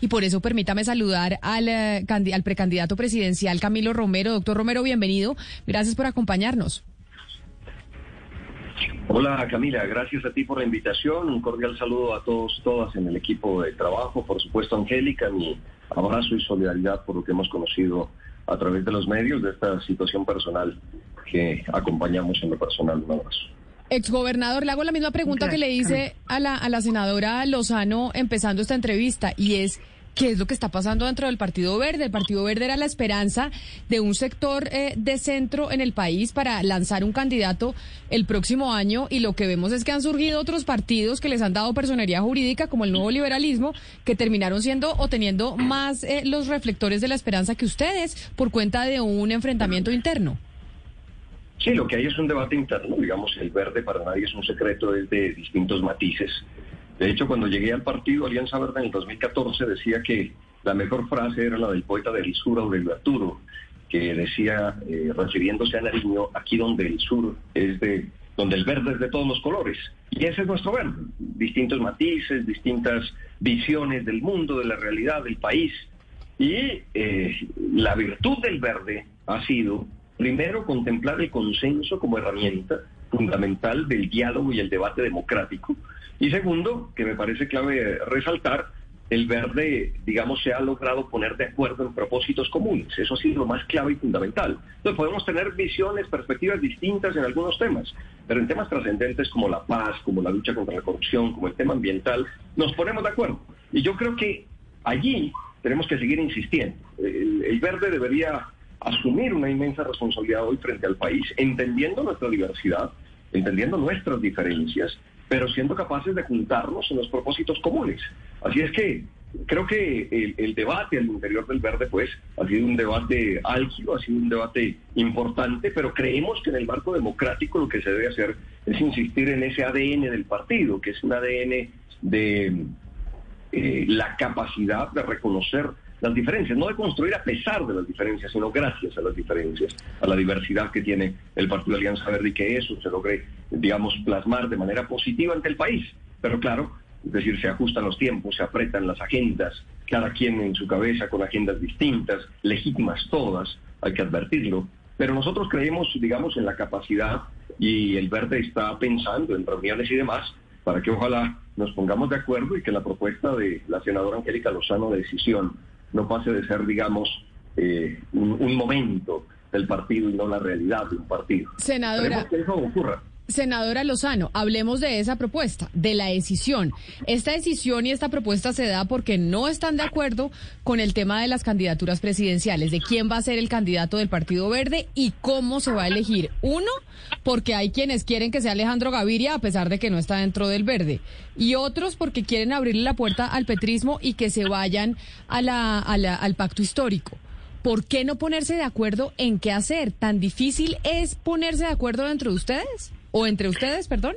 y por eso permítame saludar al, eh, al precandidato presidencial Camilo Romero. Doctor Romero, bienvenido. Gracias por acompañarnos. Hola Camila, gracias a ti por la invitación. Un cordial saludo a todos, todas en el equipo de trabajo. Por supuesto, Angélica, mi abrazo y solidaridad por lo que hemos conocido a través de los medios de esta situación personal que acompañamos en lo personal. Un abrazo. Exgobernador, le hago la misma pregunta que le hice a la, a la senadora Lozano empezando esta entrevista y es qué es lo que está pasando dentro del Partido Verde. El Partido Verde era la esperanza de un sector eh, de centro en el país para lanzar un candidato el próximo año y lo que vemos es que han surgido otros partidos que les han dado personería jurídica como el nuevo liberalismo que terminaron siendo o teniendo más eh, los reflectores de la esperanza que ustedes por cuenta de un enfrentamiento interno. Sí, lo que hay es un debate interno, digamos, el verde para nadie es un secreto, es de distintos matices. De hecho, cuando llegué al partido Alianza Verde en el 2014 decía que la mejor frase era la del poeta del sur, Aurelio Arturo, que decía, eh, refiriéndose a Nariño, aquí donde el sur es de, donde el verde es de todos los colores. Y ese es nuestro verde, distintos matices, distintas visiones del mundo, de la realidad, del país. Y eh, la virtud del verde ha sido, primero, contemplar el consenso como herramienta fundamental del diálogo y el debate democrático, y segundo, que me parece clave resaltar, el verde, digamos, se ha logrado poner de acuerdo en propósitos comunes. Eso ha sido lo más clave y fundamental. Entonces podemos tener visiones, perspectivas distintas en algunos temas, pero en temas trascendentes como la paz, como la lucha contra la corrupción, como el tema ambiental, nos ponemos de acuerdo. Y yo creo que allí tenemos que seguir insistiendo. El, el verde debería asumir una inmensa responsabilidad hoy frente al país, entendiendo nuestra diversidad, entendiendo nuestras diferencias pero siendo capaces de juntarnos en los propósitos comunes. Así es que creo que el, debate al interior del verde, pues, ha sido un debate álgido, ha sido un debate importante, pero creemos que en el marco democrático lo que se debe hacer es insistir en ese ADN del partido, que es un ADN de eh, la capacidad de reconocer las diferencias, no de construir a pesar de las diferencias, sino gracias a las diferencias, a la diversidad que tiene el Partido Alianza Verde y que eso se logre, digamos, plasmar de manera positiva ante el país. Pero claro, es decir, se ajustan los tiempos, se apretan las agendas, cada quien en su cabeza con agendas distintas, legítimas todas, hay que advertirlo. Pero nosotros creemos, digamos, en la capacidad y el Verde está pensando en reuniones y demás para que ojalá nos pongamos de acuerdo y que la propuesta de la senadora Angélica Lozano de decisión no pase de ser, digamos, eh, un, momento del partido y no la realidad de un partido. Senadora. que eso ocurra. Senadora Lozano, hablemos de esa propuesta, de la decisión. Esta decisión y esta propuesta se da porque no están de acuerdo con el tema de las candidaturas presidenciales, de quién va a ser el candidato del Partido Verde y cómo se va a elegir. Uno, porque hay quienes quieren que sea Alejandro Gaviria a pesar de que no está dentro del Verde. Y otros porque quieren abrirle la puerta al petrismo y que se vayan a la, al pacto histórico. ¿Por qué no ponerse de acuerdo en qué hacer? ¿Tan difícil es ponerse de acuerdo dentro de ustedes? ¿O entre ustedes, perdón?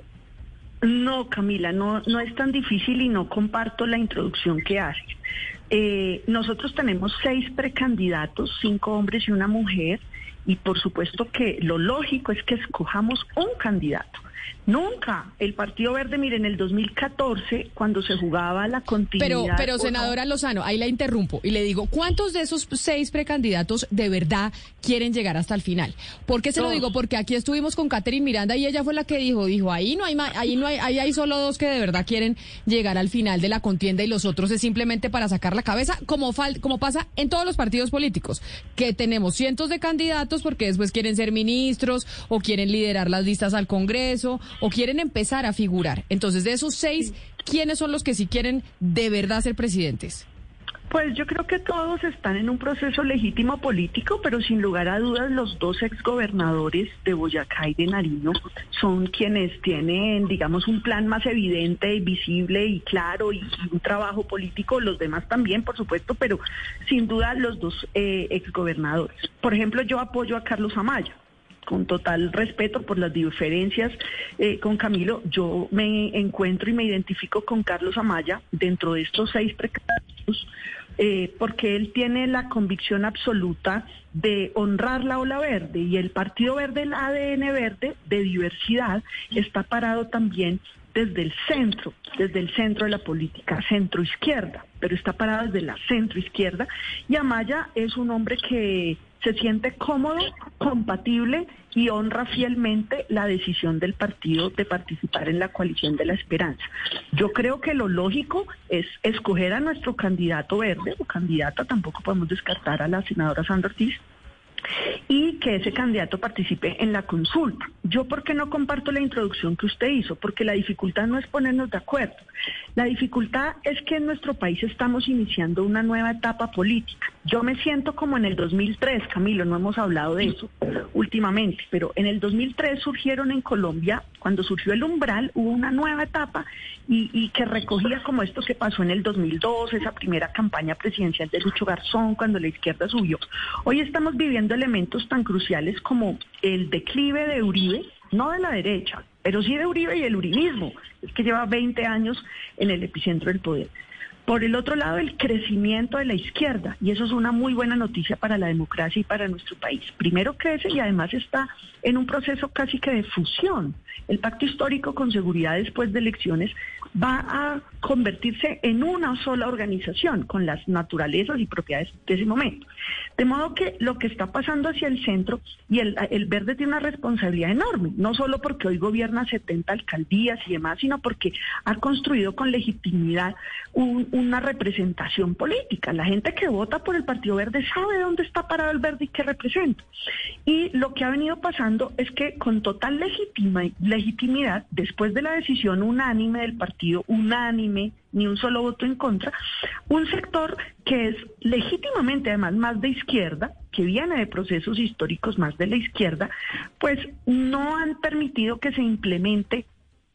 No, Camila, no, no es tan difícil y no comparto la introducción que hace. Eh, nosotros tenemos seis precandidatos, cinco hombres y una mujer, y por supuesto que lo lógico es que escojamos un candidato. Nunca. El Partido Verde, mire, en el 2014, cuando se jugaba la continuidad... Pero, pero senadora Lozano, ahí la interrumpo y le digo, ¿cuántos de esos seis precandidatos de verdad quieren llegar hasta el final? ¿Por qué se lo digo? Porque aquí estuvimos con Catherine Miranda y ella fue la que dijo, dijo, ahí no hay, ahí no hay, ahí hay solo dos que de verdad quieren llegar al final de la contienda y los otros es simplemente para sacar la cabeza, como, fal, como pasa en todos los partidos políticos, que tenemos cientos de candidatos porque después quieren ser ministros o quieren liderar las listas al Congreso o quieren empezar a figurar. Entonces, de esos seis, ¿quiénes son los que sí quieren de verdad ser presidentes? Pues yo creo que todos están en un proceso legítimo político, pero sin lugar a dudas los dos exgobernadores de Boyacá y de Nariño son quienes tienen, digamos, un plan más evidente, y visible y claro y, un trabajo político, los demás también, por supuesto, pero sin duda los dos eh, exgobernadores. Por ejemplo, yo apoyo a Carlos Amaya con total respeto por las diferencias eh, con Camilo, yo me encuentro y me identifico con Carlos Amaya dentro de estos seis precandidatos, eh, porque él tiene la convicción absoluta de honrar la ola verde y el Partido Verde, el ADN verde de diversidad, está parado también desde el centro, desde el centro de la política, centro izquierda, pero está parada desde la centro izquierda. Y Amaya es un hombre que se siente cómodo, compatible y honra fielmente la decisión del partido de participar en la coalición de la esperanza. Yo creo que lo lógico es escoger a nuestro candidato verde o candidata, tampoco podemos descartar a la senadora Sandra Ortiz, y que ese candidato participe en la consulta. Yo, ¿por qué no comparto la introducción que usted hizo? Porque la dificultad no es ponernos de acuerdo. La dificultad es que en nuestro país estamos iniciando una nueva etapa política. Yo me siento como en el 2003, Camilo, no hemos hablado de eso últimamente, pero en el 2003 surgieron en Colombia, cuando surgió el umbral, hubo una nueva etapa y, que recogía como esto que pasó en el 2002, esa primera campaña presidencial de Lucho Garzón, cuando la izquierda subió. Hoy estamos viviendo elementos tan cruciales como el declive de Uribe, no de la derecha, pero sí de Uribe y el uribismo, es que lleva 20 años en el epicentro del poder. Por el otro lado, el crecimiento de la izquierda, y eso es una muy buena noticia para la democracia y para nuestro país. Primero crece y además está en un proceso casi que de fusión. El pacto histórico con seguridad después de elecciones va a convertirse en una sola organización con las naturalezas y propiedades de ese momento. De modo que lo que está pasando hacia el centro y el, verde tiene una responsabilidad enorme, no solo porque hoy gobierna 70 alcaldías y demás, sino porque ha construido con legitimidad una representación política. La gente que vota por el Partido Verde sabe dónde está parado el verde y qué representa. Y lo que ha venido pasando es que con total legitimidad, después de la decisión unánime del Partido unánime, ni un solo voto en contra, un sector que es legítimamente además más de izquierda, que viene de procesos históricos más de la izquierda, pues no han permitido que se implemente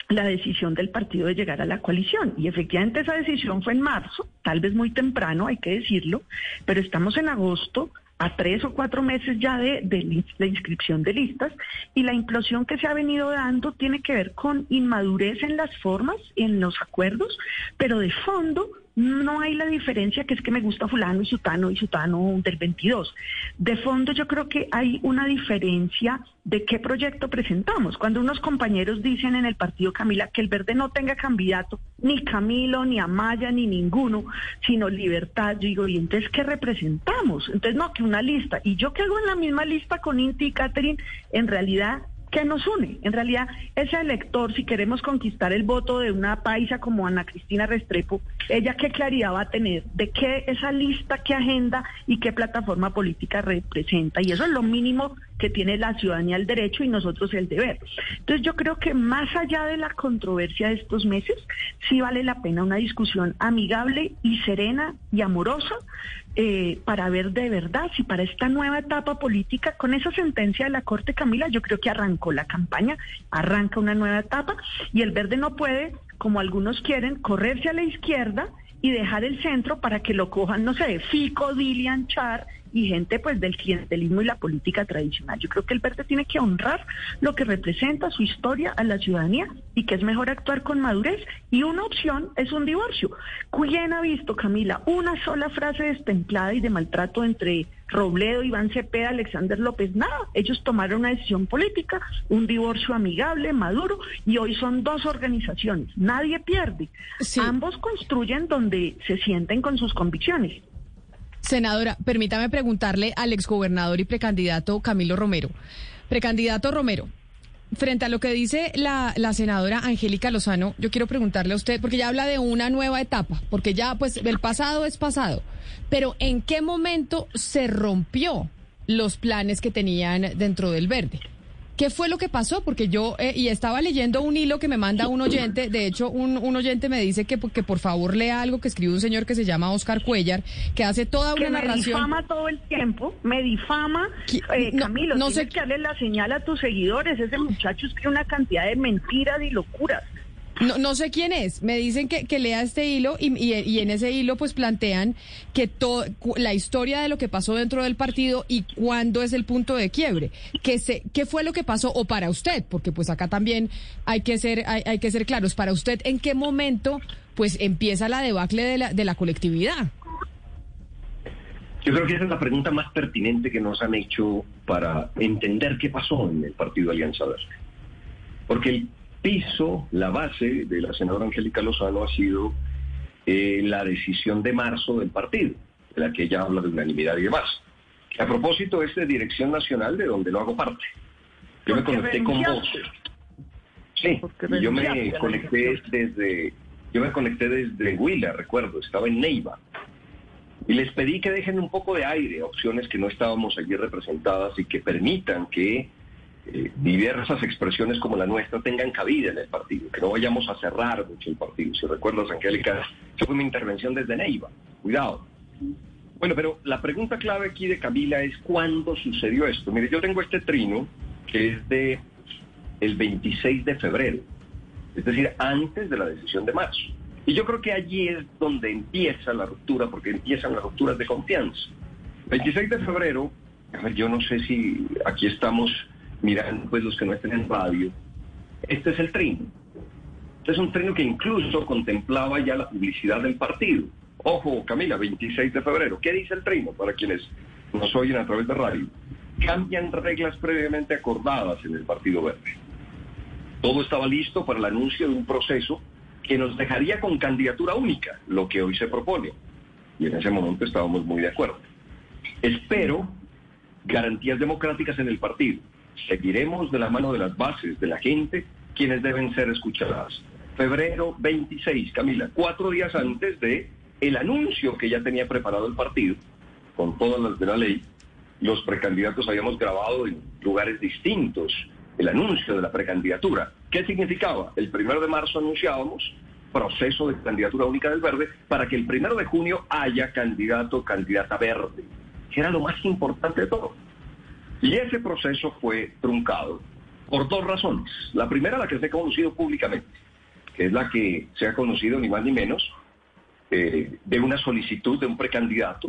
la decisión del partido de llegar a la coalición. Y efectivamente esa decisión fue en marzo, tal vez muy temprano, hay que decirlo, pero estamos en agosto, a tres o cuatro meses ya de, la inscripción de listas y la implosión que se ha venido dando tiene que ver con inmadurez en las formas, en los acuerdos, pero de fondo no hay la diferencia que es que me gusta fulano y sutano y sutano del 22. De fondo yo creo que hay una diferencia de qué proyecto presentamos. Cuando unos compañeros dicen en el partido Camila que el verde no tenga candidato, ni Camilo, ni Amaya, ni ninguno, sino libertad, yo digo, ¿y entonces qué representamos? Entonces no, que una lista. Y yo que hago en la misma lista con Inti y Catherine, en realidad ¿Qué nos une? En realidad, ese elector, si queremos conquistar el voto de una paisa como Ana Cristina Restrepo, ella qué claridad va a tener de qué esa lista, qué agenda y qué plataforma política representa. Y eso es lo mínimo que tiene la ciudadanía el derecho y nosotros el deber. Entonces yo creo que más allá de la controversia de estos meses, sí vale la pena una discusión amigable y serena y amorosa eh, para ver de verdad si para esta nueva etapa política, con esa sentencia de la Corte Camila, yo creo que arrancó la campaña, arranca una nueva etapa y el verde no puede, como algunos quieren, correrse a la izquierda y dejar el centro para que lo cojan, no sé, Fico, Dilian, Char y gente pues del clientelismo y la política tradicional. Yo creo que el verde tiene que honrar lo que representa su historia a la ciudadanía y que es mejor actuar con madurez y una opción es un divorcio. ¿Quién ha visto, Camila, una sola frase destemplada y de maltrato entre Robledo, Iván Cepeda, Alexander López? Nada, ellos tomaron una decisión política, un divorcio amigable, maduro y hoy son dos organizaciones. Nadie pierde. Ambos construyen donde se sienten con sus convicciones. Senadora, permítame preguntarle al exgobernador y precandidato Camilo Romero. Precandidato Romero, frente a lo que dice la, la, senadora Angélica Lozano, yo quiero preguntarle a usted, porque ya habla de una nueva etapa, porque ya pues el pasado es pasado, pero ¿en qué momento se rompió los planes que tenían dentro del verde? ¿Qué fue lo que pasó? Porque yo, eh, y estaba leyendo un hilo que me manda un oyente, de hecho un, un oyente me dice que, que, por favor lea algo que escribe un señor que se llama Oscar Cuellar, que hace toda una narración. Me difama todo el tiempo, me difama, eh, Camilo, no, sé... que darle la señal a tus seguidores, ese muchacho escribe una cantidad de mentiras y locuras. No, no sé quién es. Me dicen que, que lea este hilo y, en ese hilo pues plantean que todo, la historia de lo que pasó dentro del partido y cuándo es el punto de quiebre. ¿Qué, se, qué fue lo que pasó? O para usted, porque pues acá también hay que ser, hay, hay que ser claros. Para usted, ¿en qué momento pues empieza la debacle de la, de la colectividad? Yo creo que esa es la pregunta más pertinente que nos han hecho para entender qué pasó en el partido Alianza Verde. Porque piso, la base de la senadora Angélica Lozano ha sido eh, la decisión de marzo del partido, de la que ella habla de unanimidad y demás. A propósito, es de Dirección Nacional, de donde no hago parte. Yo me conecté con vos. Sí, yo me conecté desde, yo me conecté desde Huila, recuerdo, estaba en Neiva. Y les pedí que dejen un poco de aire, opciones que no estábamos allí representadas y que permitan que diversas expresiones como la nuestra tengan cabida en el partido, que no vayamos a cerrar mucho el partido. Si recuerdas, Angélica, esa fue mi intervención desde Neiva. Cuidado. Bueno, pero la pregunta clave aquí de Camila es ¿cuándo sucedió esto? Mire, yo tengo este trino que es de el 26 de febrero, es decir, antes de la decisión de marzo. Y yo creo que allí es donde empieza la ruptura, porque empiezan las rupturas de confianza. 26 de febrero, yo no sé si aquí estamos mirando, pues los que no estén en radio, este es el trino. Este es un trino que incluso contemplaba ya la publicidad del partido. Ojo, Camila, 26 de febrero. ¿Qué dice el trino para quienes nos oyen a través de radio? Cambian reglas previamente acordadas en el Partido Verde. Todo estaba listo para el anuncio de un proceso que nos dejaría con candidatura única, lo que hoy se propone. Y en ese momento estábamos muy de acuerdo. Espero garantías democráticas en el partido. Seguiremos de la mano de las bases, de la gente, quienes deben ser escuchadas. Febrero 26, Camila, cuatro días antes de el anuncio que ya tenía preparado el partido, con todas las de la ley, los precandidatos habíamos grabado en lugares distintos el anuncio de la precandidatura. ¿Qué significaba? El primero de marzo anunciábamos proceso de candidatura única del verde para que el primero de junio haya candidato candidata verde, que era lo más importante de todo. Y ese proceso fue truncado por dos razones. La primera, la que se ha conocido públicamente, que es la que se ha conocido ni más ni menos eh, de una solicitud de un precandidato,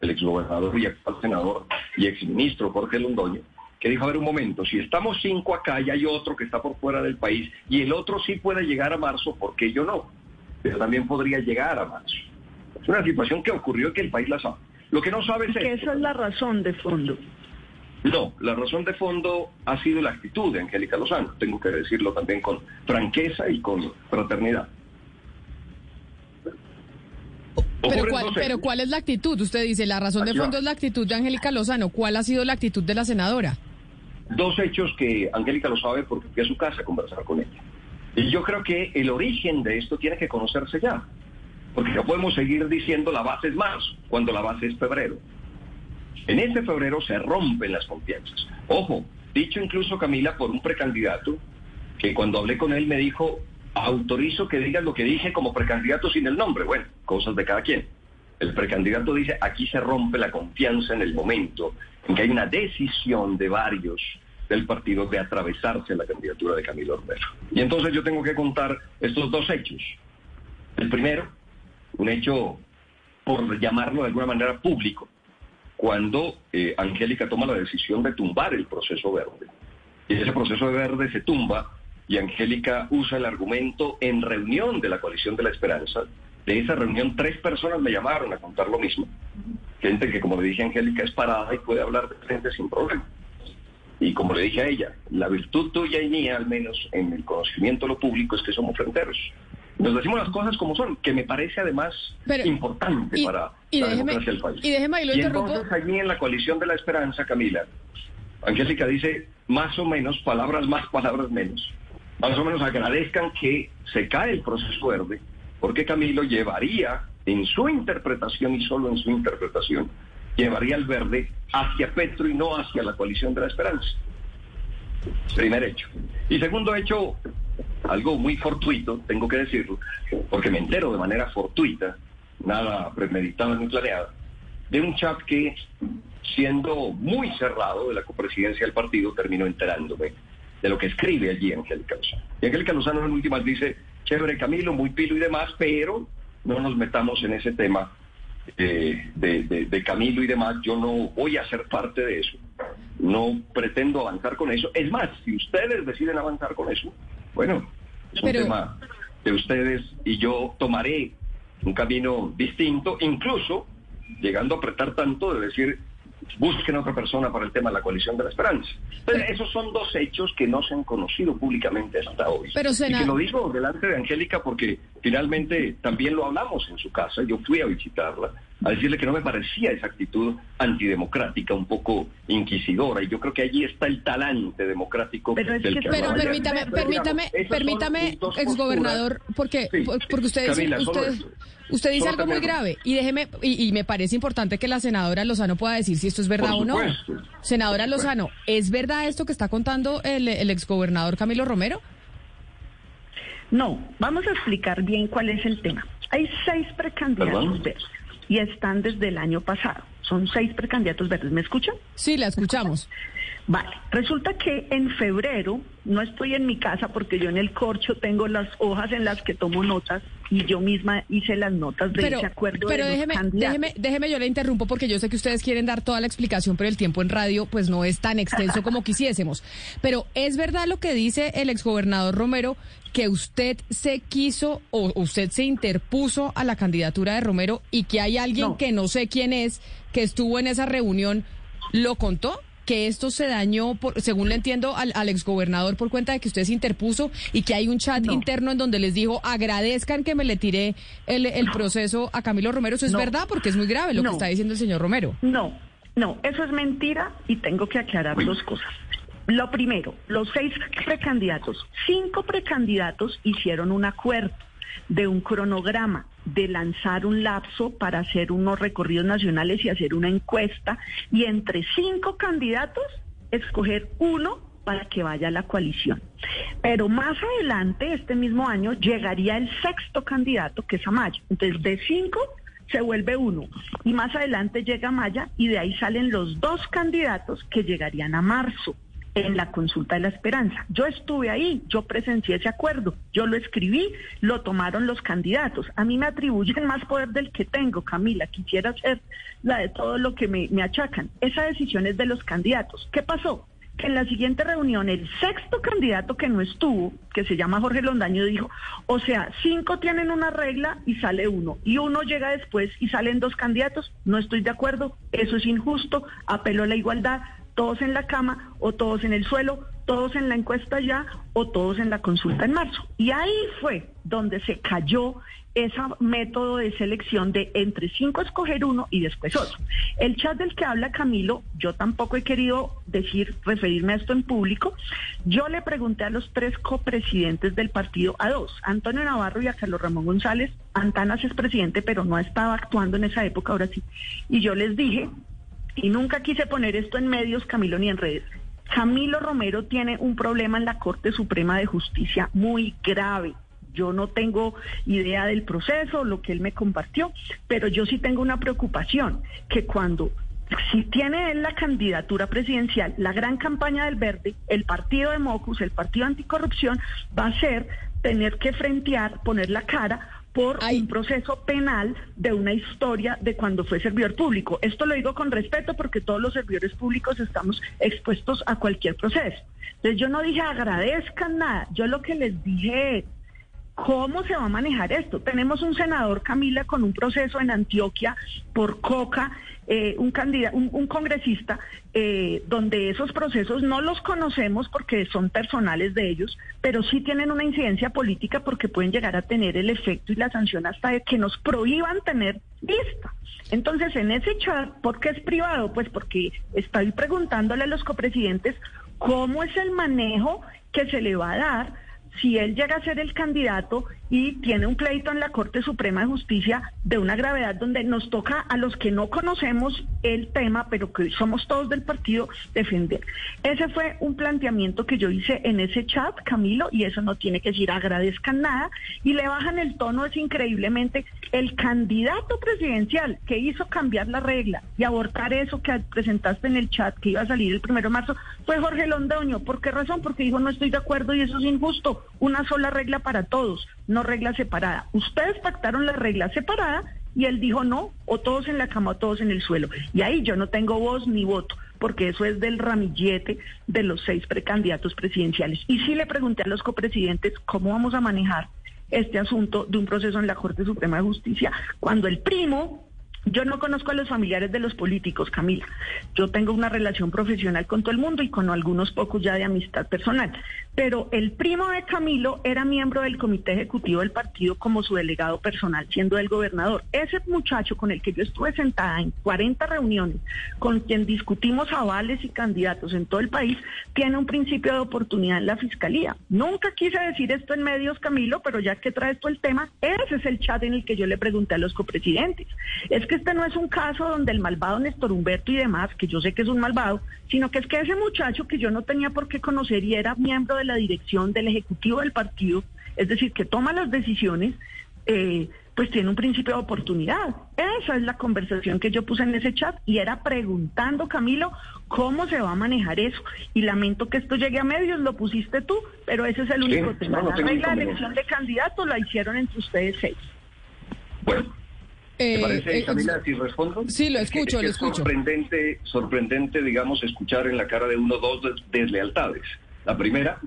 el exgobernador y actual senador y exministro Jorge Londoño, que dijo, a ver un momento, si estamos cinco acá y hay otro que está por fuera del país y el otro sí puede llegar a marzo, ¿por qué yo no? Pero también podría llegar a marzo. Es una situación que ocurrió y que el país la sabe. Lo que no sabe es... Que esa es la razón de fondo. No, la razón de fondo ha sido la actitud de Angélica Lozano, tengo que decirlo también con franqueza y con fraternidad. Pero cuál, pero ¿cuál es la actitud? Usted dice, la razón de fondo es la actitud de Angélica Lozano. ¿Cuál ha sido la actitud de la senadora? Dos hechos que Angélica lo sabe porque fui a su casa a conversar con ella. Y yo creo que el origen de esto tiene que conocerse ya. Porque no podemos seguir diciendo la base es marzo, cuando la base es febrero. En este febrero se rompen las confianzas. Ojo, dicho incluso Camila por un precandidato que cuando hablé con él me dijo, autorizo que digas lo que dije como precandidato sin el nombre. Bueno, cosas de cada quien. El precandidato dice, aquí se rompe la confianza en el momento en que hay una decisión de varios del partido de atravesarse la candidatura de Camilo Ortega. Y entonces yo tengo que contar estos dos hechos. El primero, un hecho, por llamarlo de alguna manera público, cuando eh, Angélica toma la decisión de tumbar el proceso verde. Y ese proceso de verde se tumba y Angélica usa el argumento en reunión de la coalición de la esperanza. De esa reunión tres personas me llamaron a contar lo mismo. Gente que, como le dije a Angélica, es parada y puede hablar de frente sin problema. Y como le dije a ella, la virtud tuya y mía, al menos en el conocimiento de lo público, es que somos fronteros. Nos decimos las cosas como son, que me parece además importante para la democracia del país. Y déjeme ahí lo y entonces allí en la coalición de la esperanza, Camila, Angélica dice más o menos, palabras más, palabras menos más o menos agradezcan que se cae el proceso verde, porque Camilo llevaría en su interpretación y solo en su interpretación, llevaría el verde hacia Petro y no hacia la coalición de la esperanza. Primer hecho. Y segundo hecho, algo muy fortuito, tengo que decirlo, porque me entero de manera fortuita, nada premeditado ni planeado, de un chat que, siendo muy cerrado de la copresidencia del partido, terminó enterándome de lo que escribe allí Angélica Lozano. Y Angélica Lozano en últimas dice, chévere Camilo, muy pilo y demás, pero no nos metamos en ese tema eh, de, Camilo y demás, yo no voy a ser parte de eso, no pretendo avanzar con eso. Es más, si ustedes deciden avanzar con eso, bueno, es un tema de ustedes y yo tomaré un camino distinto, incluso llegando a apretar tanto de decir, busquen otra persona para el tema de la coalición de la esperanza. Entonces, esos son dos hechos que no se han conocido públicamente hasta hoy. Pero, y que lo digo delante de Angélica porque finalmente también lo hablamos en su casa, yo fui a visitarla, a decirle que no me parecía esa actitud antidemocrática, un poco inquisidora, y yo creo que allí está el talante democrático pero del que, Pero permítame, permítame, permítame, exgobernador, porque, porque usted dice, usted, usted dice algo muy grave, y déjeme, y, me parece importante que la senadora Lozano pueda decir si esto es verdad o no. Senadora Lozano, ¿es verdad esto que está contando el, el exgobernador Camilo Romero? No, vamos a explicar bien cuál es el tema. Hay seis precandidatos verdes y están desde el año pasado. Son seis precandidatos verdes. ¿Me escuchan? Sí, la escuchamos. Vale, resulta que en febrero, no estoy en mi casa porque yo en el corcho tengo las hojas en las que tomo notas y yo misma hice las notas de ese acuerdo. Pero déjeme, déjeme, déjeme, yo le interrumpo porque yo sé que ustedes quieren dar toda la explicación, pero el tiempo en radio pues no es tan extenso como quisiésemos. Pero es verdad lo que dice el exgobernador Romero que usted se quiso o usted se interpuso a la candidatura de Romero y que hay alguien que no sé quién es que estuvo en esa reunión, ¿lo contó? Que esto se dañó, por, según le entiendo, al, al, exgobernador por cuenta de que usted se interpuso y que hay un chat interno en donde les dijo agradezcan que me le tiré el, el proceso a Camilo Romero. ¿Eso es verdad? Porque es muy grave lo que está diciendo el señor Romero. No, no, eso es mentira y tengo que aclarar dos cosas. Lo primero, los seis precandidatos, cinco precandidatos hicieron un acuerdo de un cronograma, de lanzar un lapso para hacer unos recorridos nacionales y hacer una encuesta y entre cinco candidatos escoger uno para que vaya a la coalición. Pero más adelante, este mismo año, llegaría el sexto candidato, que es Amaya. Entonces, de cinco se vuelve uno. Y más adelante llega Amaya y de ahí salen los dos candidatos que llegarían a marzo en la consulta de la esperanza. Yo estuve ahí, yo presencié ese acuerdo, yo lo escribí, lo tomaron los candidatos. A mí me atribuyen más poder del que tengo, Camila, quisiera ser la de todo lo que me, achacan. Esa decisión es de los candidatos. ¿Qué pasó? que en la siguiente reunión el sexto candidato que no estuvo, que se llama Jorge Londaño, dijo, o sea, cinco tienen una regla y sale uno, y uno llega después y salen dos candidatos, no estoy de acuerdo, eso es injusto, apelo a la igualdad, todos en la cama o todos en el suelo, todos en la encuesta ya o todos en la consulta en marzo. Y ahí fue donde se cayó ese método de selección de entre cinco escoger uno y después otro. El chat del que habla Camilo, yo tampoco he querido decir, referirme a esto en público. Yo le pregunté a los tres copresidentes del partido, a dos, Antonio Navarro y a Carlos Ramón González. Antanas es presidente, pero no estaba actuando en esa época, ahora sí. Y yo les dije, y nunca quise poner esto en medios, Camilo, ni en redes. Camilo Romero tiene un problema en la Corte Suprema de Justicia muy grave. Yo no tengo idea del proceso, lo que él me compartió, pero yo sí tengo una preocupación, que cuando si tiene él la candidatura presidencial, la gran campaña del verde, el partido de Mocus, el partido anticorrupción, va a ser tener que frentear, poner la cara por un proceso penal de una historia de cuando fue servidor público. Esto lo digo con respeto porque todos los servidores públicos estamos expuestos a cualquier proceso. Entonces yo no dije agradezcan nada, yo lo que les dije ¿Cómo se va a manejar esto? Tenemos un senador, Camila, con un proceso en Antioquia por coca, eh, un, candidato, un, congresista, eh, donde esos procesos no los conocemos porque son personales de ellos, pero sí tienen una incidencia política porque pueden llegar a tener el efecto y la sanción hasta de que nos prohíban tener lista. Entonces, en ese chat, ¿por qué es privado? Pues porque estoy preguntándole a los copresidentes cómo es el manejo que se le va a dar si él llega a ser el candidato y tiene un pleito en la Corte Suprema de Justicia de una gravedad donde nos toca a los que no conocemos el tema, pero que somos todos del partido, defender. Ese fue un planteamiento que yo hice en ese chat, Camilo, y eso no tiene que decir agradezcan nada, y le bajan el tono, es increíblemente el candidato presidencial que hizo cambiar la regla y abortar eso que presentaste en el chat que iba a salir el primero de marzo fue Jorge Londoño. ¿Por qué razón? Porque dijo no estoy de acuerdo y eso es injusto. Una sola regla para todos regla separada. Ustedes pactaron la regla separada y él dijo no, o todos en la cama o todos en el suelo. Y ahí yo no tengo voz ni voto, porque eso es del ramillete de los seis precandidatos presidenciales. Y sí le pregunté a los copresidentes cómo vamos a manejar este asunto de un proceso en la Corte Suprema de Justicia cuando el primo Yo no conozco a los familiares de los políticos, Camila. Yo tengo una relación profesional con todo el mundo y con algunos pocos ya de amistad personal. Pero el primo de Camilo era miembro del comité ejecutivo del partido como su delegado personal, siendo el gobernador. Ese muchacho con el que yo estuve sentada en 40 reuniones, con quien discutimos avales y candidatos en todo el país, tiene un principio de oportunidad en la fiscalía. Nunca quise decir esto en medios, Camilo, pero ya que trae esto el tema, ese es el chat en el que yo le pregunté a los copresidentes. Es que este no es un caso donde el malvado Néstor Humberto y demás, que yo sé que es un malvado, sino que es que ese muchacho que yo no tenía por qué conocer y era miembro de la dirección del Ejecutivo del partido, es decir, que toma las decisiones, eh, pues tiene un principio de oportunidad. Esa es la conversación que yo puse en ese chat y era preguntando, Camilo, cómo se va a manejar eso. Y lamento que esto llegue a medios, lo pusiste tú, pero ese es el único tema. la regla de elección de candidatos la hicieron entre ustedes seis. Bueno. ¿Te eh, parece, eh, Camila, si respondo? Sí, lo escucho, lo escucho. Sorprendente, sorprendente, digamos, escuchar en la cara de uno dos deslealtades. La primera,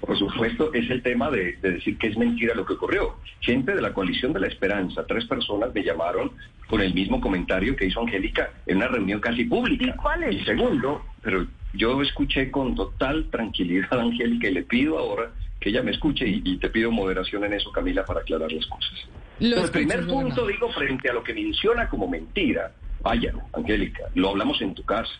por supuesto, es el tema de, decir que es mentira lo que ocurrió. Gente de la coalición de la esperanza, tres personas me llamaron con el mismo comentario que hizo Angélica en una reunión casi pública. ¿Y cuál es? Y segundo, pero yo escuché con total tranquilidad a Angélica y le pido ahora que ella me escuche y, te pido moderación en eso, Camila, para aclarar las cosas. El primer punto, digo, frente a lo que menciona como mentira, vaya, Angélica, lo hablamos en tu casa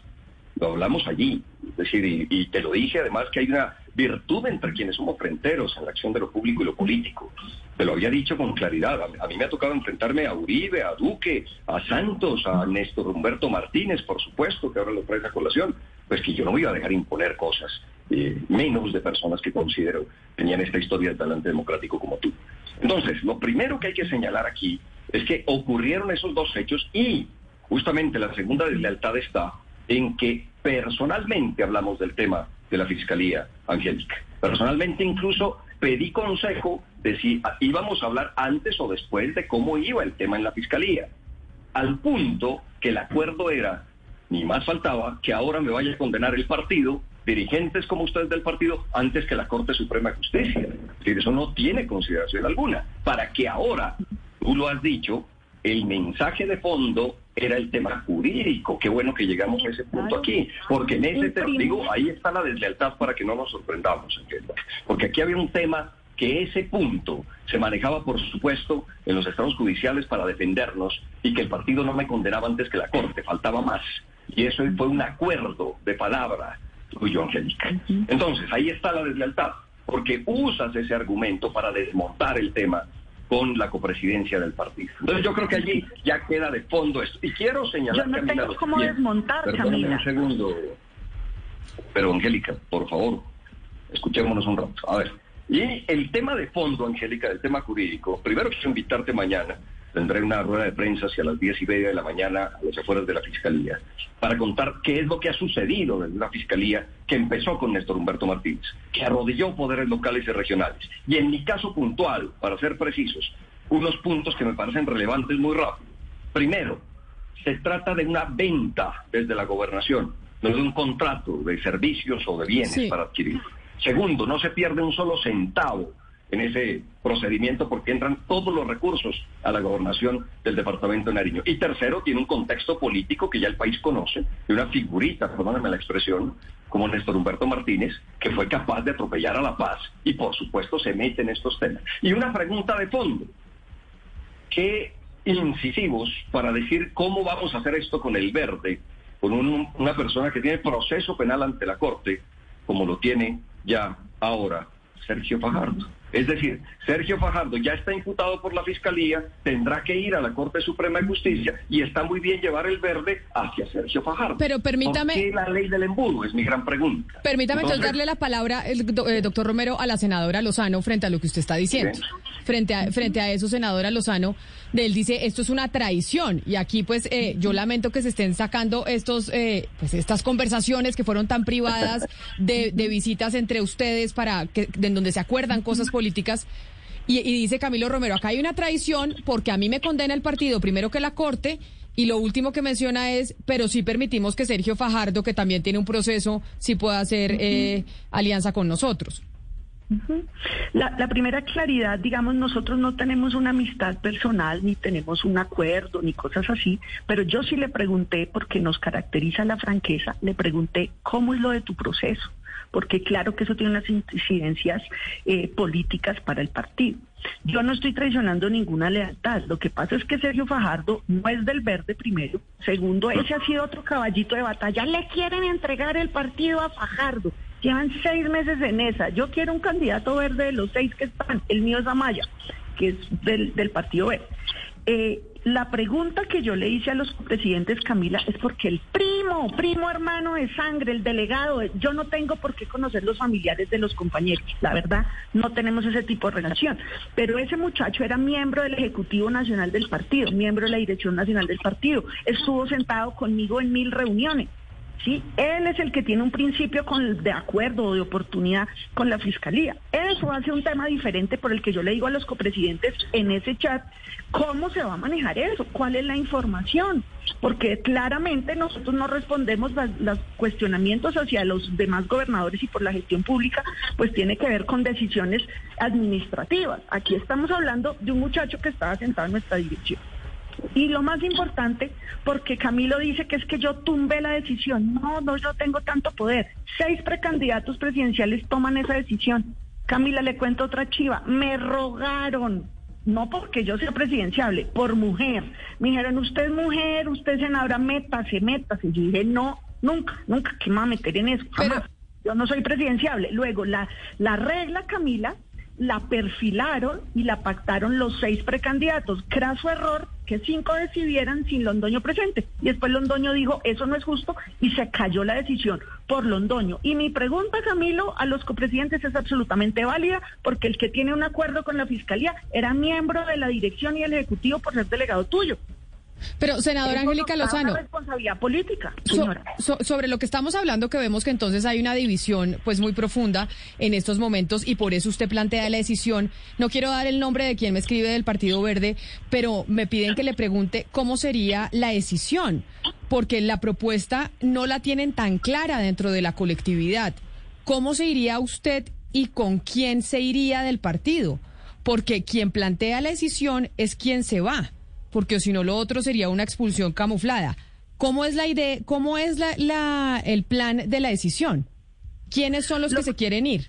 lo hablamos allí. Es decir, y, te lo dije además que hay una virtud entre quienes somos fronteros en la acción de lo público y lo político. Te lo había dicho con claridad. A, mí me ha tocado enfrentarme a Uribe, a Duque, a Santos, a Néstor Humberto Martínez, por supuesto, que ahora lo trae a colación. Pues que yo no me iba a dejar imponer cosas, eh, menos de personas que considero tenían esta historia de talante democrático como tú. Entonces, lo primero que hay que señalar aquí es que ocurrieron esos dos hechos y justamente la segunda deslealtad está en que personalmente hablamos del tema de la Fiscalía, Angélica. Personalmente incluso pedí consejo de si íbamos a hablar antes o después de cómo iba el tema en la Fiscalía. Al punto que el acuerdo era, ni más faltaba, que ahora me vaya a condenar el partido, dirigentes como ustedes del partido, antes que la Corte Suprema de Justicia. Es decir, eso no tiene consideración alguna. Para que ahora, tú lo has dicho, el mensaje de fondo era el tema jurídico. Qué bueno que llegamos a ese punto aquí, porque en ese tema, digo, ahí está la deslealtad para que no nos sorprendamos, porque aquí había un tema que ese punto se manejaba, por supuesto, en los estados judiciales para defendernos y que el partido no me condenaba antes que la Corte, faltaba más. Y eso fue un acuerdo de palabra tuyo, Angélica. Entonces, ahí está la deslealtad, porque usas ese argumento para desmontar el tema con la copresidencia del partido. Entonces yo creo que allí ya queda de fondo esto. Y quiero señalar... Yo no tengo cómo desmontar, Camila. un segundo. Pero Angélica, por favor, escuchémonos un rato. A ver, y el tema de fondo, Angélica, del tema jurídico, primero quiero invitarte mañana tendré una rueda de prensa hacia las diez y media de la mañana a las afueras de la Fiscalía para contar qué es lo que ha sucedido desde la Fiscalía que empezó con Néstor Humberto Martínez, que arrodilló poderes locales y regionales. Y en mi caso puntual, para ser precisos, unos puntos que me parecen relevantes muy rápido. Primero, se trata de una venta desde la gobernación, no de un contrato de servicios o de bienes para adquirir. Segundo, no se pierde un solo centavo en ese procedimiento porque entran todos los recursos a la gobernación del departamento de Nariño. Y tercero, tiene un contexto político que ya el país conoce, de una figurita, perdónenme la expresión, como Néstor Humberto Martínez, que fue capaz de atropellar a la paz y por supuesto se mete en estos temas. Y una pregunta de fondo, ¿qué incisivos para decir cómo vamos a hacer esto con el verde, con una persona que tiene proceso penal ante la Corte, como lo tiene ya ahora Sergio Fajardo? Es decir, Sergio Fajardo ya está imputado por la Fiscalía, tendrá que ir a la Corte Suprema de Justicia y está muy bien llevar el verde hacia Sergio Fajardo. Pero permítame... ¿Por qué la ley del embudo? Es mi gran pregunta. Permítame entonces, darle la palabra, el eh, doctor Romero, a la senadora Lozano frente a lo que usted está diciendo. Frente a, frente a eso, senadora Lozano, de él dice, esto es una traición. Y aquí, pues, eh, yo lamento que se estén sacando estos, eh, pues, estas conversaciones que fueron tan privadas de, de visitas entre ustedes para que, en donde se acuerdan cosas políticas políticas. Y, dice Camilo Romero, acá hay una traición porque a mí me condena el partido primero que la Corte y lo último que menciona es, pero sí permitimos que Sergio Fajardo, que también tiene un proceso, sí pueda hacer eh, alianza con nosotros. La, primera claridad, digamos, nosotros no tenemos una amistad personal, ni tenemos un acuerdo, ni cosas así, pero yo sí le pregunté, porque nos caracteriza la franqueza, le pregunté, ¿cómo es lo de tu proceso? Porque claro que eso tiene unas incidencias eh, políticas para el partido. Yo no estoy traicionando ninguna lealtad. Lo que pasa es que Sergio Fajardo no es del verde primero. Segundo, ese ha sido otro caballito de batalla. Le quieren entregar el partido a Fajardo. Llevan seis meses en esa. Yo quiero un candidato verde de los seis que están. El mío es Amaya, que es del, del Partido Verde. Eh, la pregunta que yo le hice a los presidentes, Camila, es porque el primo, primo hermano de sangre, el delegado, yo no tengo por qué conocer los familiares de los compañeros. La verdad, no tenemos ese tipo de relación. Pero ese muchacho era miembro del Ejecutivo Nacional del partido, miembro de la Dirección Nacional del partido. Estuvo sentado conmigo en mil reuniones. ¿Sí? Él es el que tiene un principio de acuerdo o de oportunidad con la Fiscalía. Eso hace un tema diferente por el que yo le digo a los copresidentes en ese chat, ¿cómo se va a manejar eso? ¿Cuál es la información? Porque claramente nosotros no respondemos los cuestionamientos hacia los demás gobernadores y por la gestión pública, pues tiene que ver con decisiones administrativas. Aquí estamos hablando de un muchacho que estaba sentado en nuestra dirección. Y lo más importante, porque Camilo dice que es que yo tumbé la decisión. No, no, yo tengo tanto poder. Seis precandidatos presidenciales toman esa decisión. Camila, le cuento otra chiva. Me rogaron, no porque yo sea presidenciable, por mujer. Me dijeron, usted es mujer, usted senadora, métase, métase. Yo dije, no, nunca, nunca, ¿qué me va a meter en eso? Jamás. Yo no soy presidenciable. Luego, la, la regla, Camila, la perfilaron y la pactaron los seis precandidatos. Craso error que cinco decidieran sin Londoño presente. Y después Londoño dijo, eso no es justo, y se cayó la decisión por Londoño. Y mi pregunta, Camilo, a los copresidentes es absolutamente válida, porque el que tiene un acuerdo con la Fiscalía era miembro de la dirección y el Ejecutivo por ser delegado tuyo. Pero, senadora Angélica Lozano. responsabilidad política, sobre lo que estamos hablando, que vemos que entonces hay una división pues muy profunda en estos momentos y por eso usted plantea la decisión. No quiero dar el nombre de quien me escribe del Partido Verde, pero me piden que le pregunte cómo sería la decisión, porque la propuesta no la tienen tan clara dentro de la colectividad. ¿Cómo se iría usted y con quién se iría del partido? Porque quien plantea la decisión es quien se va porque si no lo otro sería una expulsión camuflada. ¿Cómo es la idea, cómo es la, el plan de la decisión? ¿Quiénes son los que se quieren ir?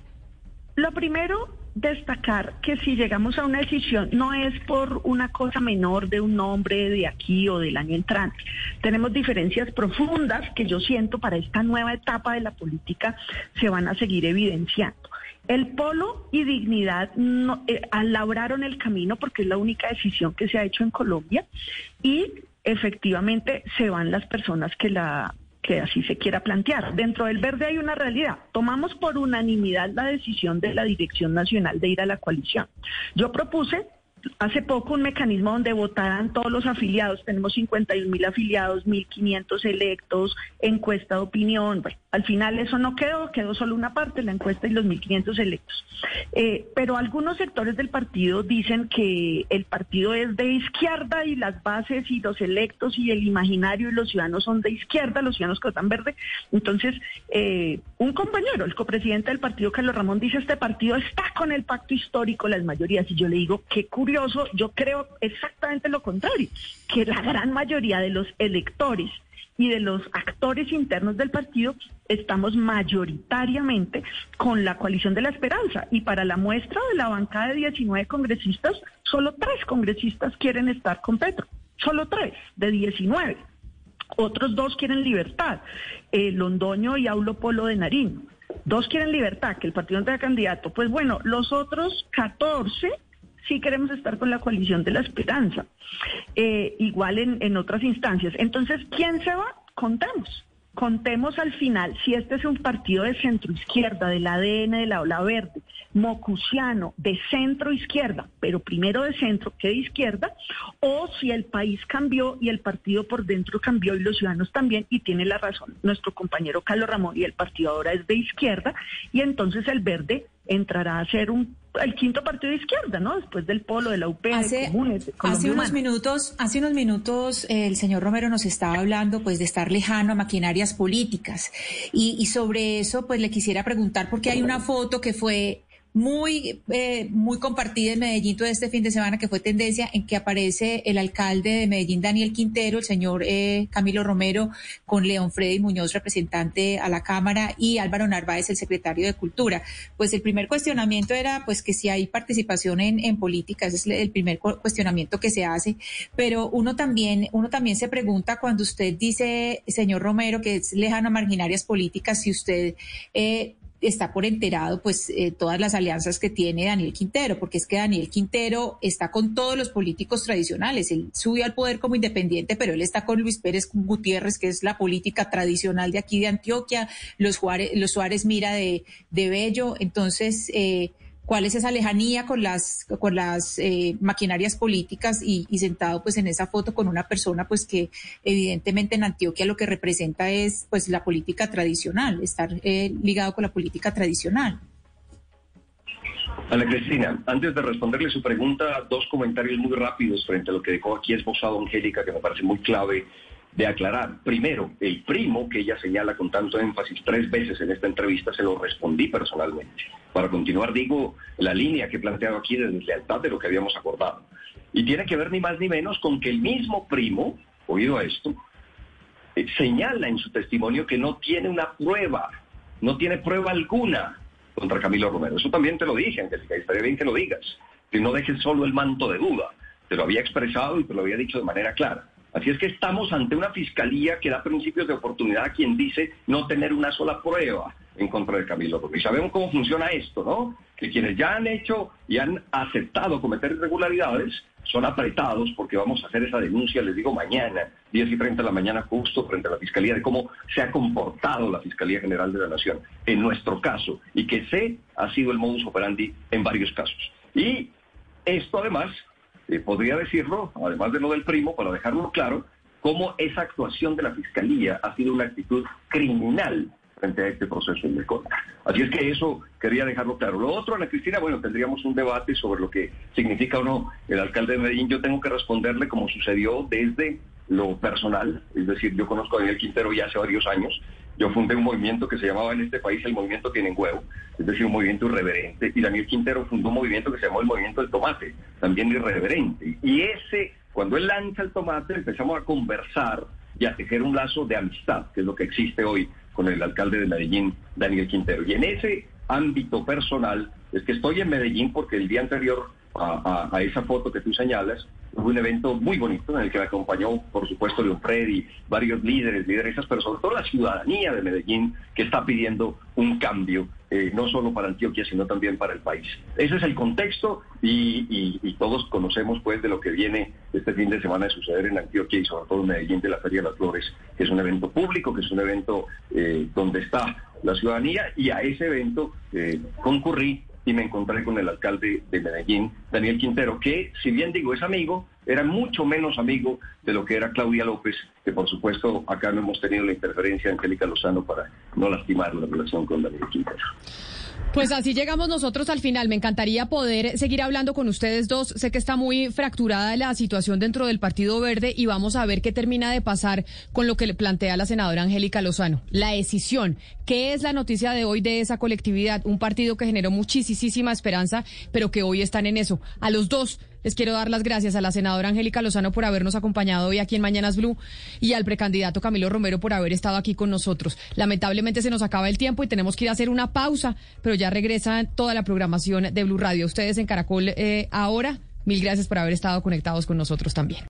Lo primero, destacar que si llegamos a una decisión no es por una cosa menor de un nombre de aquí o del año entrante. Tenemos diferencias profundas que yo siento para esta nueva etapa de la política se van a seguir evidenciando. El polo y dignidad no, eh, el camino porque es la única decisión que se ha hecho en Colombia y efectivamente se van las personas que la que así se quiera plantear. Dentro del verde hay una realidad. Tomamos por unanimidad la decisión de la Dirección Nacional de ir a la coalición. Yo propuse hace poco un mecanismo donde votaran todos los afiliados. Tenemos 51 mil afiliados, 1.500 electos, encuesta de opinión. Bueno, al final eso no quedó, quedó solo una parte, la encuesta y los 1.500 electos. Eh, pero algunos sectores del partido dicen que el partido es de izquierda y las bases y los electos y el imaginario y los ciudadanos son de izquierda, los ciudadanos que votan verde. Entonces, eh, un compañero, el copresidente del partido, Carlos Ramón, dice, este partido está con el pacto histórico, las mayorías. Y yo le digo, qué curioso, yo creo exactamente lo contrario, que la gran mayoría de los electores y de los actores internos del partido estamos mayoritariamente con la coalición de la esperanza. Y para la muestra de la bancada de 19 congresistas, solo tres congresistas quieren estar con Petro. Solo tres de 19. Otros dos quieren libertad, eh, Londoño y Aulo Polo de Nariño. Dos quieren libertad, que el partido no tenga candidato. Pues bueno, los otros 14 sí queremos estar con la coalición de la esperanza, eh, igual en, en otras instancias. Entonces, ¿quién se va? Contemos. Contemos al final si este es un partido de centro izquierda, del ADN de la ola verde, mocusiano, de centro izquierda, pero primero de centro que de izquierda, o si el país cambió y el partido por dentro cambió y los ciudadanos también, y tiene la razón nuestro compañero Carlos Ramón y el partido ahora es de izquierda, y entonces el verde entrará a ser un el quinto partido de izquierda, ¿no? Después del polo de la UP, hace, hace unos minutos, hace unos minutos el señor Romero nos estaba hablando, pues, de estar lejano a maquinarias políticas y, y sobre eso, pues, le quisiera preguntar porque hay una foto que fue muy, eh, muy compartida en Medellín todo este fin de semana, que fue tendencia en que aparece el alcalde de Medellín, Daniel Quintero, el señor eh, Camilo Romero, con León Freddy Muñoz, representante a la Cámara, y Álvaro Narváez, el secretario de Cultura. Pues el primer cuestionamiento era, pues, que si hay participación en, en política, ese es el primer cuestionamiento que se hace, pero uno también, uno también se pregunta cuando usted dice, señor Romero, que es lejano a marginarias políticas, si usted eh, está por enterado pues eh, todas las alianzas que tiene Daniel Quintero, porque es que Daniel Quintero está con todos los políticos tradicionales. Él subió al poder como independiente, pero él está con Luis Pérez Gutiérrez, que es la política tradicional de aquí de Antioquia, los Juárez, los Suárez Mira de, de Bello. Entonces, eh, cuál es esa lejanía con las con las eh, maquinarias políticas y, sentado pues en esa foto con una persona pues que evidentemente en Antioquia lo que representa es pues la política tradicional estar eh, ligado con la política tradicional. Ana Cristina, antes de responderle su pregunta, dos comentarios muy rápidos frente a lo que dejó aquí esbozado Angélica, que me parece muy clave de aclarar. Primero, el primo que ella señala con tanto énfasis tres veces en esta entrevista, se lo respondí personalmente. Para continuar, digo, la línea que he planteado aquí de deslealtad de lo que habíamos acordado. Y tiene que ver ni más ni menos con que el mismo primo, oído esto, eh, señala en su testimonio que no tiene una prueba, no tiene prueba alguna contra Camilo Romero. Eso también te lo dije, Angélica, estaría bien que lo digas, que no dejes solo el manto de duda. Te lo había expresado y te lo había dicho de manera clara. Así es que estamos ante una fiscalía que da principios de oportunidad a quien dice no tener una sola prueba en contra de Camilo. Y sabemos cómo funciona esto, ¿no? Que quienes ya han hecho y han aceptado cometer irregularidades son apretados porque vamos a hacer esa denuncia, les digo, mañana, 10 y 30 de la mañana, justo frente a la Fiscalía, de cómo se ha comportado la Fiscalía General de la Nación en nuestro caso y que sé ha sido el modus operandi en varios casos. Y esto además eh, podría decirlo, además de lo del primo, para dejarlo claro, cómo esa actuación de la Fiscalía ha sido una actitud criminal frente a este proceso de contra. Así es que eso quería dejarlo claro. Lo otro, Ana Cristina, bueno, tendríamos un debate sobre lo que significa o no el alcalde de Medellín. Yo tengo que responderle como sucedió desde lo personal, es decir, yo conozco a Daniel Quintero ya hace varios años, yo fundé un movimiento que se llamaba en este país el Movimiento Tienen Huevo, es decir, un movimiento irreverente, y Daniel Quintero fundó un movimiento que se llamó el Movimiento del Tomate, también irreverente. Y ese, cuando él lanza el tomate, empezamos a conversar y a tejer un lazo de amistad, que es lo que existe hoy con el alcalde de Medellín, Daniel Quintero. Y en ese ámbito personal, es que estoy en Medellín porque el día anterior a, esa foto que tú señalas, hubo un evento muy bonito en el que me acompañó, por supuesto, León Freddy, varios líderes, lideresas, pero sobre todo la ciudadanía de Medellín que está pidiendo un cambio, eh, no solo para Antioquia, sino también para el país. Ese es el contexto y, todos conocemos pues de lo que viene este fin de semana de suceder en Antioquia y sobre todo en Medellín de la Feria de las Flores, que es un evento público, que es un evento eh, donde está la ciudadanía y a ese evento eh, concurrí y me encontré con el alcalde de Medellín, Daniel Quintero, que si bien digo es amigo, era mucho menos amigo de lo que era Claudia López, que por supuesto acá no hemos tenido la interferencia de Angélica Lozano para no lastimar la relación con Daniel Quintero. Pues así llegamos nosotros al final. Me encantaría poder seguir hablando con ustedes dos. Sé que está muy fracturada la situación dentro del Partido Verde y vamos a ver qué termina de pasar con lo que le plantea la senadora Angélica Lozano. La decisión. ¿Qué es la noticia de hoy de esa colectividad? Un partido que generó muchísima esperanza, pero que hoy están en eso. A los dos les quiero dar las gracias a la senadora Angélica Lozano por habernos acompañado hoy aquí en Mañanas Blue y al precandidato Camilo Romero por haber estado aquí con nosotros. Lamentablemente se nos acaba el tiempo y tenemos que ir a hacer una pausa, pero ya regresa toda la programación de Blue Radio. Ustedes en Caracol eh, ahora, mil gracias por haber estado conectados con nosotros también.